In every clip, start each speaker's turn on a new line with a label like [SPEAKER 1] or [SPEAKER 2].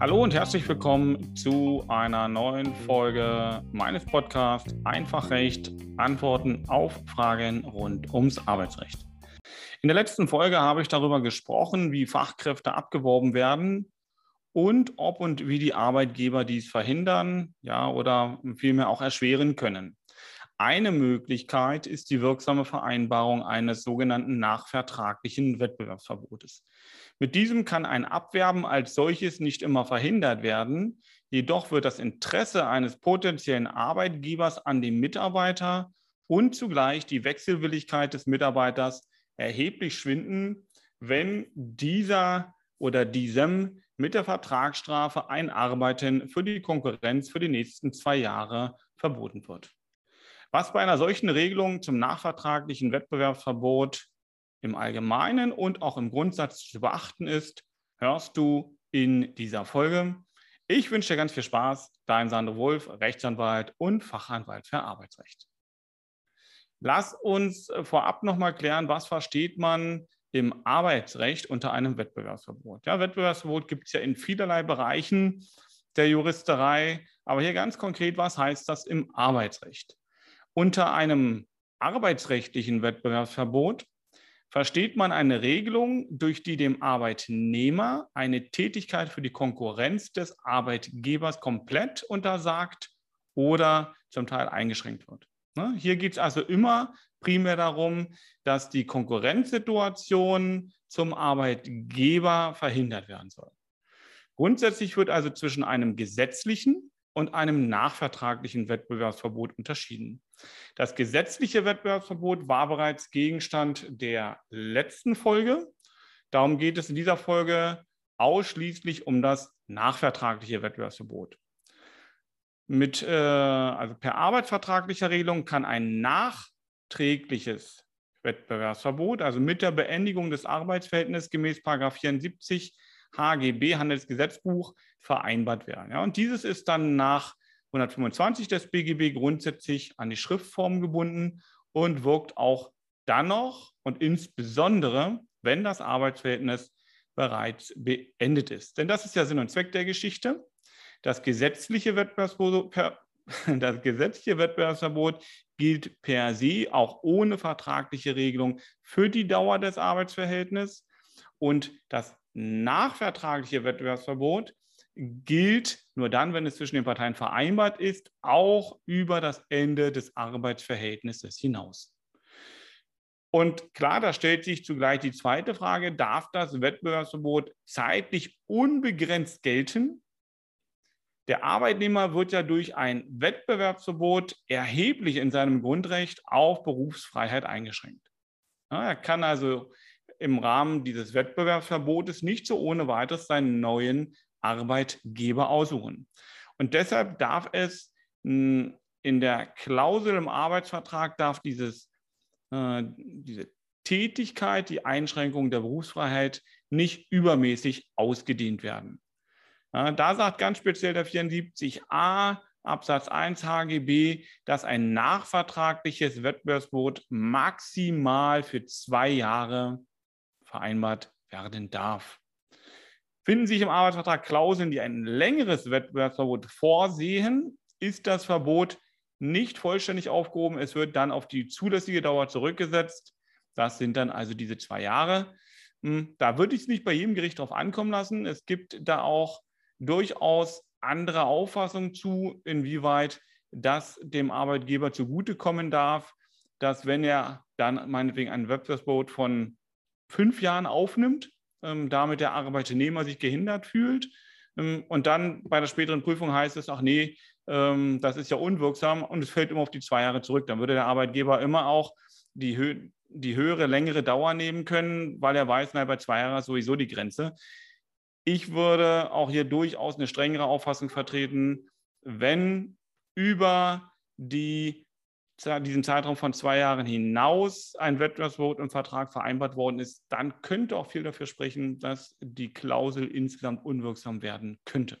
[SPEAKER 1] Hallo und herzlich willkommen zu einer neuen Folge meines Podcasts Einfachrecht, Antworten auf Fragen rund ums Arbeitsrecht. In der letzten Folge habe ich darüber gesprochen, wie Fachkräfte abgeworben werden und ob und wie die Arbeitgeber dies verhindern, ja, oder vielmehr auch erschweren können. Eine Möglichkeit ist die wirksame Vereinbarung eines sogenannten nachvertraglichen Wettbewerbsverbotes. Mit diesem kann ein Abwerben als solches nicht immer verhindert werden, jedoch wird das Interesse eines potenziellen Arbeitgebers an dem Mitarbeiter und zugleich die Wechselwilligkeit des Mitarbeiters erheblich schwinden, wenn dieser oder diesem mit der Vertragsstrafe ein Arbeiten für die Konkurrenz für die nächsten zwei Jahre verboten wird. Was bei einer solchen Regelung zum nachvertraglichen Wettbewerbsverbot im Allgemeinen und auch im Grundsatz zu beachten ist, hörst du in dieser Folge. Ich wünsche dir ganz viel Spaß, dein Sandro Wolf, Rechtsanwalt und Fachanwalt für Arbeitsrecht. Lass uns vorab nochmal klären, was versteht man im Arbeitsrecht unter einem Wettbewerbsverbot. Ja, Wettbewerbsverbot gibt es ja in vielerlei Bereichen der Juristerei, aber hier ganz konkret, was heißt das im Arbeitsrecht? Unter einem arbeitsrechtlichen Wettbewerbsverbot versteht man eine Regelung, durch die dem Arbeitnehmer eine Tätigkeit für die Konkurrenz des Arbeitgebers komplett untersagt oder zum Teil eingeschränkt wird. Ne? Hier geht es also immer primär darum, dass die Konkurrenzsituation zum Arbeitgeber verhindert werden soll. Grundsätzlich wird also zwischen einem gesetzlichen und einem nachvertraglichen Wettbewerbsverbot unterschieden. Das gesetzliche Wettbewerbsverbot war bereits Gegenstand der letzten Folge. Darum geht es in dieser Folge ausschließlich um das nachvertragliche Wettbewerbsverbot. Mit, äh, also per arbeitsvertraglicher Regelung kann ein nach nachträgliches Wettbewerbsverbot, also mit der Beendigung des Arbeitsverhältnisses gemäß 74 HGB Handelsgesetzbuch vereinbart werden. Ja, und dieses ist dann nach 125 des BGB grundsätzlich an die Schriftform gebunden und wirkt auch dann noch und insbesondere, wenn das Arbeitsverhältnis bereits beendet ist. Denn das ist ja Sinn und Zweck der Geschichte. Das gesetzliche das gesetzliche Wettbewerbsverbot gilt per se auch ohne vertragliche Regelung für die Dauer des Arbeitsverhältnisses. Und das nachvertragliche Wettbewerbsverbot gilt nur dann, wenn es zwischen den Parteien vereinbart ist, auch über das Ende des Arbeitsverhältnisses hinaus. Und klar, da stellt sich zugleich die zweite Frage, darf das Wettbewerbsverbot zeitlich unbegrenzt gelten? Der Arbeitnehmer wird ja durch ein Wettbewerbsverbot erheblich in seinem Grundrecht auf Berufsfreiheit eingeschränkt. Er kann also im Rahmen dieses Wettbewerbsverbotes nicht so ohne weiteres seinen neuen Arbeitgeber aussuchen. Und deshalb darf es hm, in der Klausel im Arbeitsvertrag darf dieses, äh, diese Tätigkeit, die Einschränkung der Berufsfreiheit nicht übermäßig ausgedehnt werden. Da sagt ganz speziell der 74a Absatz 1 HGB, dass ein nachvertragliches Wettbewerbsverbot maximal für zwei Jahre vereinbart werden darf. Finden sich im Arbeitsvertrag Klauseln, die ein längeres Wettbewerbsverbot vorsehen, ist das Verbot nicht vollständig aufgehoben. Es wird dann auf die zulässige Dauer zurückgesetzt. Das sind dann also diese zwei Jahre. Hm, da würde ich es nicht bei jedem Gericht drauf ankommen lassen. Es gibt da auch durchaus andere Auffassung zu, inwieweit das dem Arbeitgeber zugutekommen darf, dass wenn er dann meinetwegen ein Wettbewerbsverbot von fünf Jahren aufnimmt, ähm, damit der Arbeitnehmer sich gehindert fühlt ähm, und dann bei der späteren Prüfung heißt es, ach nee, ähm, das ist ja unwirksam und es fällt immer auf die zwei Jahre zurück, dann würde der Arbeitgeber immer auch die, hö die höhere, längere Dauer nehmen können, weil er weiß, na, bei zwei Jahren ist sowieso die Grenze. Ich würde auch hier durchaus eine strengere Auffassung vertreten, wenn über die, diesen Zeitraum von zwei Jahren hinaus ein Wettbewerbsverbot im Vertrag vereinbart worden ist, dann könnte auch viel dafür sprechen, dass die Klausel insgesamt unwirksam werden könnte.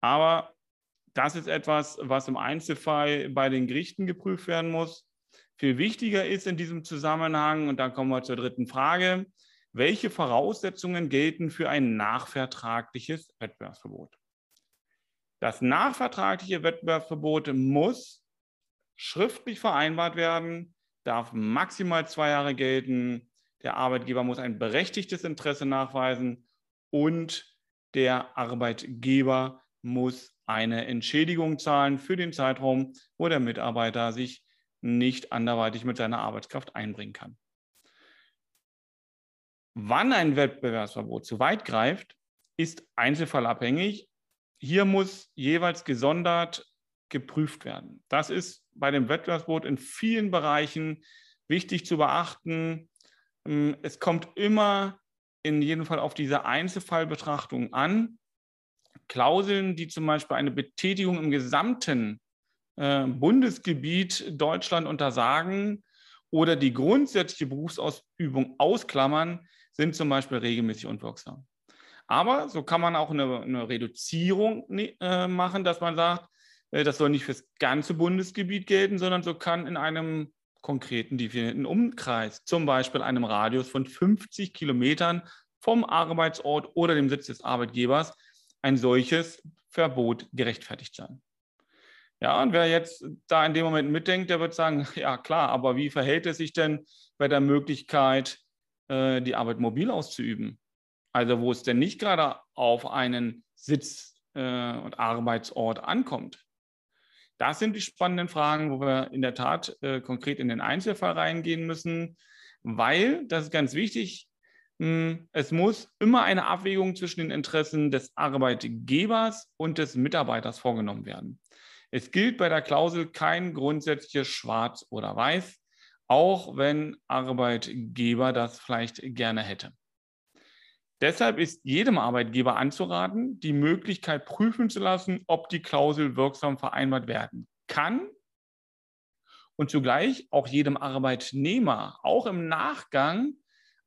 [SPEAKER 1] Aber das ist etwas, was im Einzelfall bei den Gerichten geprüft werden muss. Viel wichtiger ist in diesem Zusammenhang, und dann kommen wir zur dritten Frage, welche Voraussetzungen gelten für ein nachvertragliches Wettbewerbsverbot. Das nachvertragliche Wettbewerbsverbot muss schriftlich vereinbart werden, darf maximal zwei Jahre gelten, der Arbeitgeber muss ein berechtigtes Interesse nachweisen und der Arbeitgeber muss eine Entschädigung zahlen für den Zeitraum, wo der Mitarbeiter sich nicht anderweitig mit seiner Arbeitskraft einbringen kann. Wann ein Wettbewerbsverbot zu weit greift, ist einzelfallabhängig. Hier muss jeweils gesondert geprüft werden. Das ist bei dem Wettbewerbsverbot in vielen Bereichen wichtig zu beachten. Ähm, es kommt immer in jedem Fall auf diese Einzelfallbetrachtung an. Klauseln, die zum Beispiel eine Betätigung im gesamten äh, Bundesgebiet Deutschland untersagen oder die grundsätzliche Berufsausübung ausklammern, sind zum Beispiel regelmäßig unwirksam. Aber so kann man auch eine, eine Reduzierung ne, äh, machen, dass man sagt, das soll nicht für das ganze Bundesgebiet gelten, sondern so kann in einem konkreten definierten Umkreis, zum Beispiel einem Radius von 50 Kilometern vom Arbeitsort oder dem Sitz des Arbeitgebers, ein solches Verbot gerechtfertigt sein. Ja, und wer jetzt da in dem Moment mitdenkt, der wird sagen, ja klar, aber wie verhält es sich denn bei der Möglichkeit, äh, die Arbeit mobil auszuüben? Also wo es denn nicht gerade auf einen Sitz äh, und Arbeitsort ankommt. Das sind die spannenden Fragen, wo wir in der Tat äh, konkret in den Einzelfall reingehen müssen, weil, das ist ganz wichtig, hm, es muss immer eine Abwägung zwischen den Interessen des Arbeitgebers und des Mitarbeiters vorgenommen werden. Es gilt bei der Klausel kein grundsätzliches Schwarz oder Weiß, auch wenn Arbeitgeber das vielleicht gerne hätte. Deshalb ist jedem Arbeitgeber anzuraten, die Möglichkeit prüfen zu lassen, ob die Klausel wirksam vereinbart werden kann und zugleich auch jedem Arbeitnehmer, auch im Nachgang,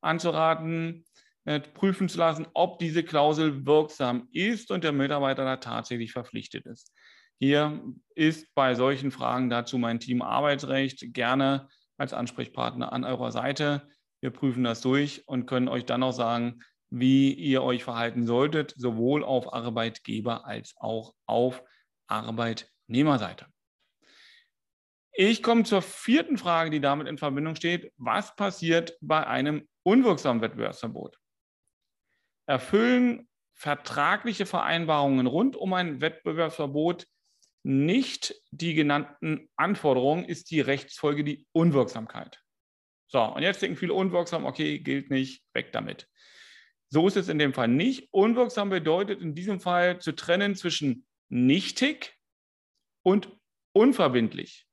[SPEAKER 1] anzuraten, äh, prüfen zu lassen, ob diese Klausel wirksam ist und der Mitarbeiter da tatsächlich verpflichtet ist. Hier ist bei solchen Fragen dazu mein Team Arbeitsrecht gerne als Ansprechpartner an eurer Seite. Wir prüfen das durch und können euch dann auch sagen, wie ihr euch verhalten solltet, sowohl auf Arbeitgeber als auch auf Arbeitnehmerseite. Ich komme zur vierten Frage, die damit in Verbindung steht. Was passiert bei einem unwirksamen Wettbewerbsverbot? Erfüllen vertragliche Vereinbarungen rund um ein Wettbewerbsverbot nicht die genannten Anforderungen, ist die Rechtsfolge die Unwirksamkeit. So, und jetzt denken viele unwirksam, okay, gilt nicht, weg damit. So ist es in dem Fall nicht. Unwirksam bedeutet in diesem Fall zu trennen zwischen nichtig und unverbindlich.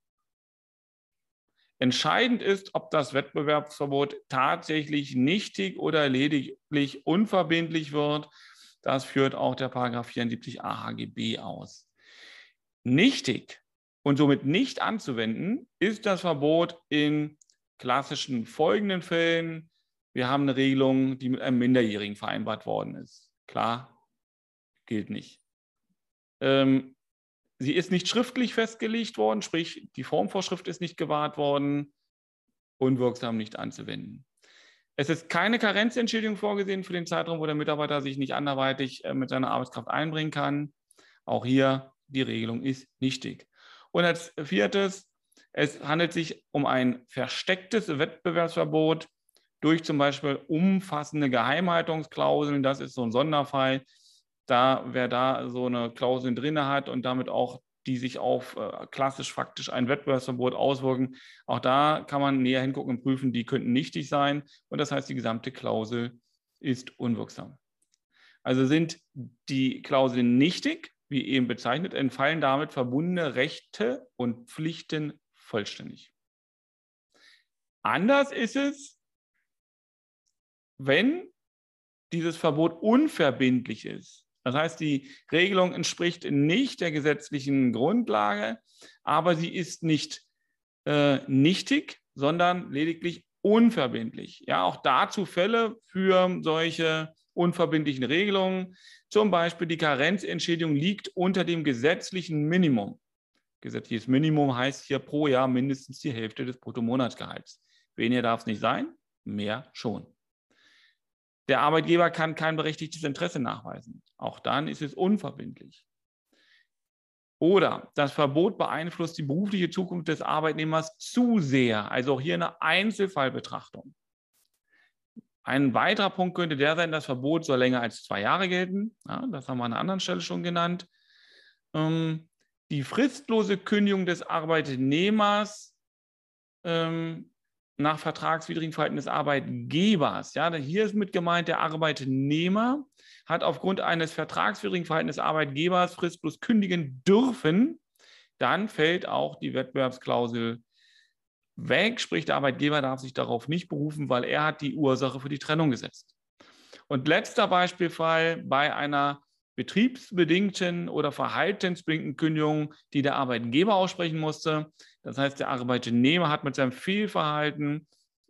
[SPEAKER 1] Entscheidend ist, ob das Wettbewerbsverbot tatsächlich nichtig oder lediglich unverbindlich wird. Das führt auch der Paragraph 74 AHGB aus. Nichtig und somit nicht anzuwenden ist das Verbot in klassischen folgenden Fällen wir haben eine Regelung, die mit einem Minderjährigen vereinbart worden ist. Klar, gilt nicht. Ähm, sie ist nicht schriftlich festgelegt worden, sprich die Formvorschrift ist nicht gewahrt worden, unwirksam nicht anzuwenden. Es ist keine Karenzentschädigung vorgesehen für den Zeitraum, wo der Mitarbeiter sich nicht anderweitig äh, mit seiner Arbeitskraft einbringen kann. Auch hier die Regelung ist nichtig. Und als viertes, es handelt sich um ein verstecktes Wettbewerbsverbot durch zum Beispiel umfassende Geheimhaltungsklauseln. Das ist so ein Sonderfall. Da, wer da so eine Klausel drin hat und damit auch die sich auf äh, klassisch faktisch ein Wettbewerbsverbot auswirken. Auch da kann man näher hingucken und prüfen, die könnten nichtig sein. Und das heißt, die gesamte Klausel ist unwirksam. Also sind die Klauseln nichtig, wie eben bezeichnet, entfallen damit verbundene Rechte und Pflichten vollständig. Anders ist es, wenn dieses Verbot unverbindlich ist. Das heißt, die Regelung entspricht nicht der gesetzlichen Grundlage, aber sie ist nicht äh, nichtig, sondern lediglich unverbindlich. Ja, auch dazu Fälle für solche unverbindlichen Regelungen. Zum Beispiel die Karenzentschädigung liegt unter dem gesetzlichen Minimum. Gesetzliches Minimum heißt hier pro Jahr mindestens die Hälfte des Bruttomonatsgehalts. Weniger darf es nicht sein, mehr schon. Der Arbeitgeber kann kein berechtigtes Interesse nachweisen. Auch dann ist es unverbindlich. Oder das Verbot beeinflusst die berufliche Zukunft des Arbeitnehmers zu sehr. Also auch hier eine Einzelfallbetrachtung. Ein weiterer Punkt könnte der sein, das Verbot soll länger als zwei Jahre gelten. Ja, das haben wir an einer anderen Stelle schon genannt. Ähm, die fristlose Kündigung des Arbeitnehmers ähm, nach vertragswidrigen Verhalten des Arbeitgebers. Ja, hier ist mit gemeint, der Arbeitnehmer hat aufgrund eines vertragswidrigen Verhaltens des Arbeitgebers fristlos kündigen dürfen. Dann fällt auch die Wettbewerbsklausel weg, sprich der Arbeitgeber darf sich darauf nicht berufen, weil er hat die Ursache für die Trennung gesetzt. Und letzter Beispielfall bei einer betriebsbedingten oder verhaltensbedingten Kündigung, die der Arbeitgeber aussprechen musste. Das heißt, der Arbeitnehmer hat mit seinem Fehlverhalten,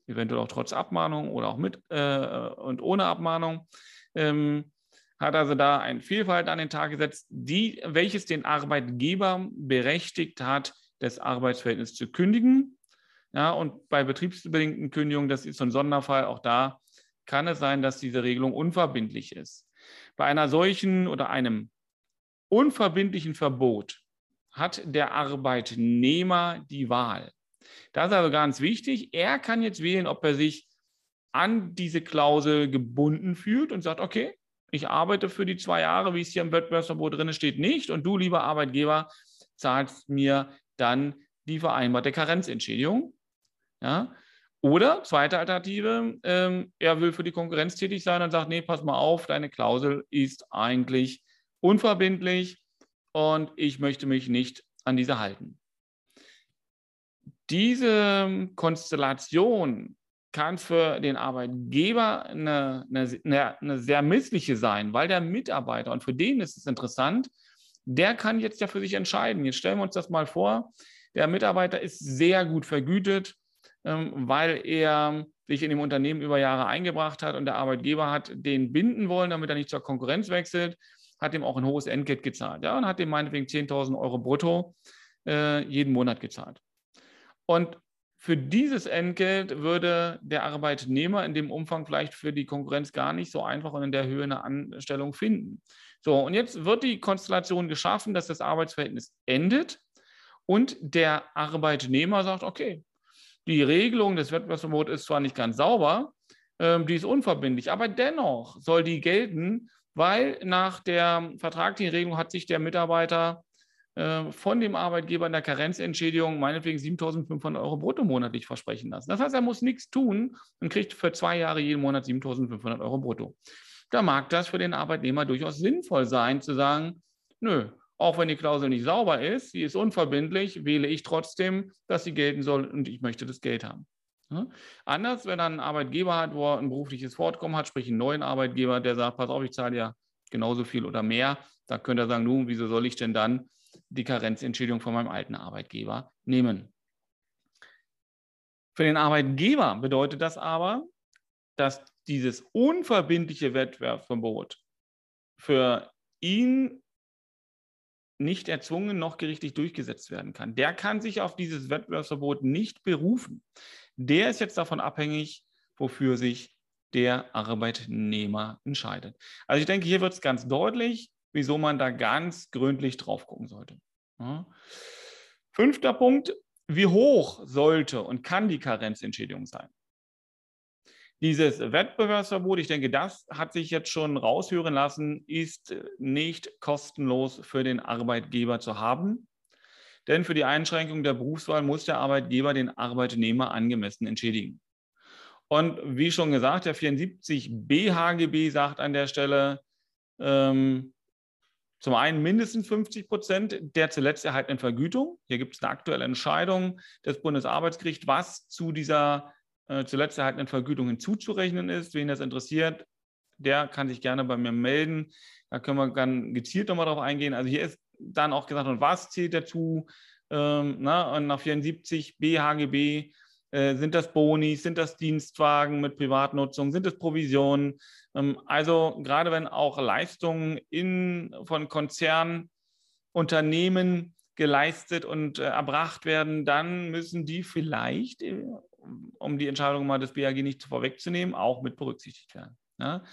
[SPEAKER 1] eventuell auch trotz Abmahnung oder auch mit äh, und ohne Abmahnung, ähm, hat also da ein Fehlverhalten an den Tag gesetzt, die, welches den Arbeitgeber berechtigt hat, das Arbeitsverhältnis zu kündigen. Ja, und bei betriebsbedingten Kündigungen, das ist so ein Sonderfall, auch da kann es sein, dass diese Regelung unverbindlich ist. Bei einer solchen oder einem unverbindlichen Verbot hat der Arbeitnehmer die Wahl. Das ist also ganz wichtig. Er kann jetzt wählen, ob er sich an diese Klausel gebunden fühlt und sagt, okay, ich arbeite für die zwei Jahre, wie es hier im Wettbewerbsverbot drin steht, nicht. Und du, lieber Arbeitgeber, zahlst mir dann die vereinbarte Karenzentschädigung. Ja? Oder zweite Alternative, ähm, er will für die Konkurrenz tätig sein und sagt, nee, pass mal auf, deine Klausel ist eigentlich unverbindlich und ich möchte mich nicht an diese halten. Diese Konstellation kann für den Arbeitgeber eine, eine, eine, sehr missliche sein, weil der Mitarbeiter, und für den ist es interessant, der kann jetzt ja für sich entscheiden. Jetzt stellen wir uns das mal vor, der Mitarbeiter ist sehr gut vergütet, ähm, weil er sich in dem Unternehmen über Jahre eingebracht hat und der Arbeitgeber hat den binden wollen, damit er nicht zur Konkurrenz wechselt, hat ihm auch ein hohes Entgelt gezahlt ja, und hat ihm meinetwegen 10.000 Euro brutto äh, jeden Monat gezahlt. Und für dieses Entgelt würde der Arbeitnehmer in dem Umfang vielleicht für die Konkurrenz gar nicht so einfach und in der Höhe eine Anstellung finden. So, und jetzt wird die Konstellation geschaffen, dass das Arbeitsverhältnis endet und der Arbeitnehmer sagt, okay, die Regelung des Wettbewerbsverbots ist zwar nicht ganz sauber, ähm, die ist unverbindlich, aber dennoch soll die gelten, weil nach der vertraglichen Regelung hat sich der Mitarbeiter äh, von dem Arbeitgeber in der Karenzentschädigung meinetwegen 7.500 Euro brutto monatlich versprechen lassen. Das heißt, er muss nichts tun und kriegt für zwei Jahre jeden Monat 7.500 Euro brutto. Da mag das für den Arbeitnehmer durchaus sinnvoll sein, zu sagen, nö, auch wenn die Klausel nicht sauber ist, sie ist unverbindlich, wähle ich trotzdem, dass sie gelten soll und ich möchte das Geld haben. Anders, wenn er einen Arbeitgeber hat, wo er ein berufliches Fortkommen hat, sprich einen neuen Arbeitgeber, der sagt, pass auf, ich zahle ja genauso viel oder mehr, da könnte er sagen, nun, wieso soll ich denn dann die Karenzentschädigung von meinem alten Arbeitgeber nehmen? Für den Arbeitgeber bedeutet das aber, dass dieses unverbindliche Wettbewerbsverbot für ihn nicht erzwungen noch gerichtlich durchgesetzt werden kann. Der kann sich auf dieses Wettbewerbsverbot nicht berufen. Der ist jetzt davon abhängig, wofür sich der Arbeitnehmer entscheidet. Also ich denke, hier wird es ganz deutlich, wieso man da ganz gründlich drauf gucken sollte. Ja. Fünfter Punkt, wie hoch sollte und kann die Karenzentschädigung sein? Dieses Wettbewerbsverbot, ich denke, das hat sich jetzt schon raushören lassen, ist nicht kostenlos für den Arbeitgeber zu haben. Denn für die Einschränkung der Berufswahl muss der Arbeitgeber den Arbeitnehmer angemessen entschädigen. Und wie schon gesagt, der 74b HGB sagt an der Stelle, ähm, zum einen mindestens 50 Prozent der zuletzt erhaltenen Vergütung. Hier gibt es eine aktuelle Entscheidung des Bundesarbeitsgerichts, was zu dieser äh, zuletzt erhaltenen Vergütungen zuzurechnen ist. Wen das interessiert, der kann sich gerne bei mir melden. Da können wir dann gezielt nochmal drauf eingehen. Also hier ist dann auch gesagt, und was zählt dazu? Ähm, na, und nach 74 BHGB äh, sind das Boni, sind das Dienstwagen mit Privatnutzung, sind das Provisionen? Ähm, also gerade wenn auch Leistungen in, von Konzernunternehmen geleistet und äh, erbracht werden, dann müssen die vielleicht äh, um die Entscheidung mal des BAG nicht vorwegzunehmen, auch mit berücksichtigt werden. Ja?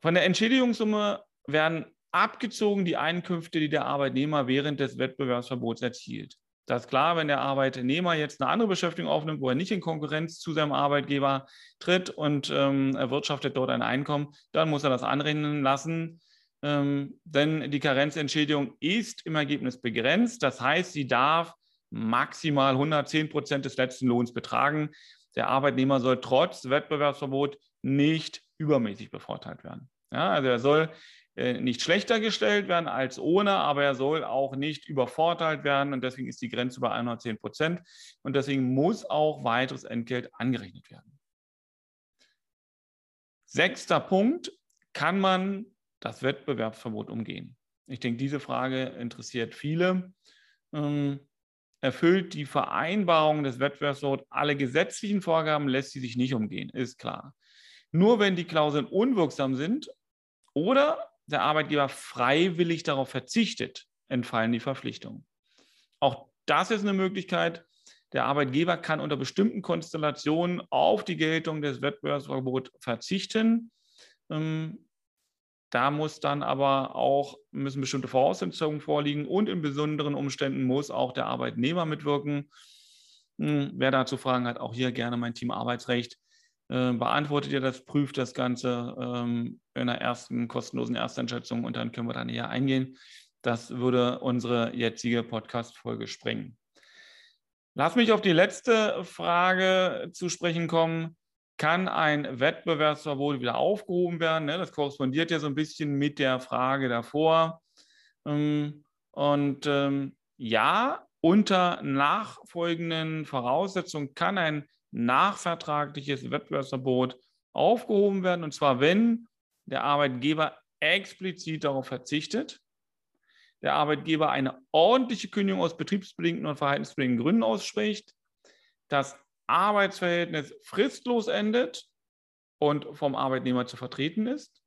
[SPEAKER 1] Von der Entschädigungssumme werden abgezogen die Einkünfte, die der Arbeitnehmer während des Wettbewerbsverbots erzielt. Das ist klar, wenn der Arbeitnehmer jetzt eine andere Beschäftigung aufnimmt, wo er nicht in Konkurrenz zu seinem Arbeitgeber tritt und ähm, erwirtschaftet dort ein Einkommen, dann muss er das anrechnen lassen. Ähm, denn die Karenzentschädigung ist im Ergebnis begrenzt. Das heißt, sie darf maximal 110 Prozent des letzten Lohns betragen. Der Arbeitnehmer soll trotz Wettbewerbsverbot nicht übermäßig bevorteilt werden. Ja, also er soll äh, nicht schlechter gestellt werden als ohne, aber er soll auch nicht übervorteilt werden und deswegen ist die Grenze bei 110 Prozent und deswegen muss auch weiteres Entgelt angerechnet werden. Sechster Punkt, kann man das Wettbewerbsverbot umgehen? Ich denke, diese Frage interessiert viele. Ähm, erfüllt die Vereinbarung des Wettbewerbsverbots alle gesetzlichen Vorgaben, lässt sie sich nicht umgehen, ist klar. Nur wenn die Klauseln unwirksam sind oder der Arbeitgeber freiwillig darauf verzichtet, entfallen die Verpflichtungen. Auch das ist eine Möglichkeit. Der Arbeitgeber kann unter bestimmten Konstellationen auf die Geltung des Wettbewerbsverbots verzichten. Ähm, da muss dann aber auch, müssen bestimmte Voraussetzungen vorliegen und in besonderen Umständen muss auch der Arbeitnehmer mitwirken. Hm, wer dazu Fragen hat, auch hier gerne mein Team Arbeitsrecht. Äh, beantwortet ihr das, prüft das Ganze ähm, in der ersten kostenlosen Ersteinschätzung und dann können wir da näher eingehen. Das würde unsere jetzige Podcast-Folge sprengen. Lass mich auf die letzte Frage zu sprechen kommen. Kann ein Wettbewerbsverbot wieder aufgehoben werden? Ne, das korrespondiert ja so ein bisschen mit der Frage davor. Ähm, und ähm, ja, unter nachfolgenden Voraussetzungen kann ein nachvertragliches Wettbewerbsverbot aufgehoben werden. Und zwar, wenn der Arbeitgeber explizit darauf verzichtet, der Arbeitgeber eine ordentliche Kündigung aus betriebsbedingten und verhaltensbedingten Gründen ausspricht, das Arbeitsverhältnis fristlos endet und vom Arbeitnehmer zu vertreten ist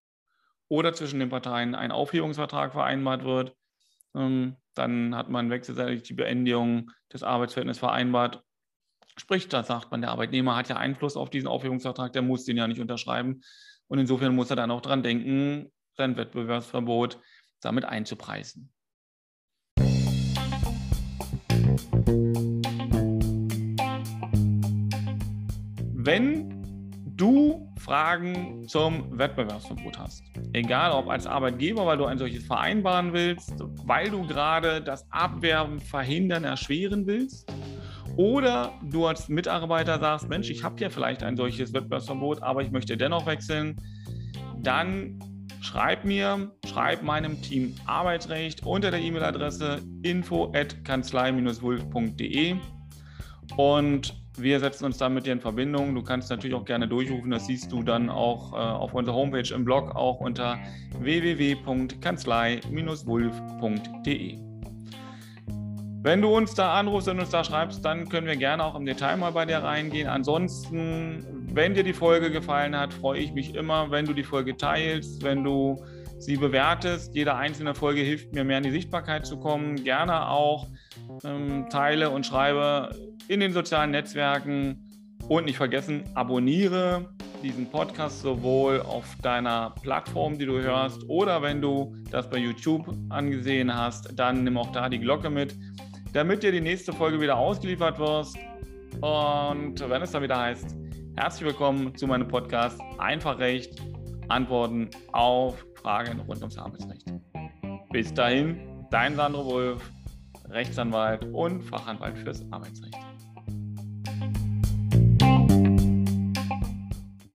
[SPEAKER 1] oder zwischen den Parteien ein Aufhebungsvertrag vereinbart wird, ähm, dann hat man wechselseitig die Beendigung des Arbeitsverhältnisses vereinbart Sprich, da sagt man, der Arbeitnehmer hat ja Einfluss auf diesen Aufhebungsvertrag, der muss den ja nicht unterschreiben. Und insofern muss er dann auch daran denken, sein Wettbewerbsverbot damit einzupreisen. Wenn du Fragen zum Wettbewerbsverbot hast, egal ob als Arbeitgeber, weil du ein solches vereinbaren willst, weil du gerade das Abwerben verhindern, erschweren willst, oder du als Mitarbeiter sagst, Mensch, ich habe ja vielleicht ein solches Wettbewerbsverbot, aber ich möchte dennoch wechseln, dann schreib mir, schreib meinem Team Arbeitsrecht unter der E-Mail-Adresse info@kanzlei-wulf.de und wir setzen uns dann mit dir in Verbindung. Du kannst natürlich auch gerne durchrufen, das siehst du dann auch äh, auf unserer Homepage im Blog, auch unter www.kanzlei-wulf.de. Wenn du uns da anrufst und uns da schreibst, dann können wir gerne auch im Detail mal bei dir reingehen. Ansonsten, wenn dir die Folge gefallen hat, freue ich mich immer, wenn du die Folge teilst, wenn du sie bewertest. Jede einzelne Folge hilft mir mehr in die Sichtbarkeit zu kommen. Gerne auch ähm, teile und schreibe in den sozialen Netzwerken. Und nicht vergessen, abonniere diesen Podcast sowohl auf deiner Plattform, die du hörst, oder wenn du das bei YouTube angesehen hast, dann nimm auch da die Glocke mit damit dir die nächste Folge wieder ausgeliefert wirst. Und wenn es dann wieder heißt, herzlich willkommen zu meinem Podcast Einfach Recht, Antworten auf Fragen rund ums Arbeitsrecht. Bis dahin, dein Sandro Wolf, Rechtsanwalt und Fachanwalt fürs Arbeitsrecht.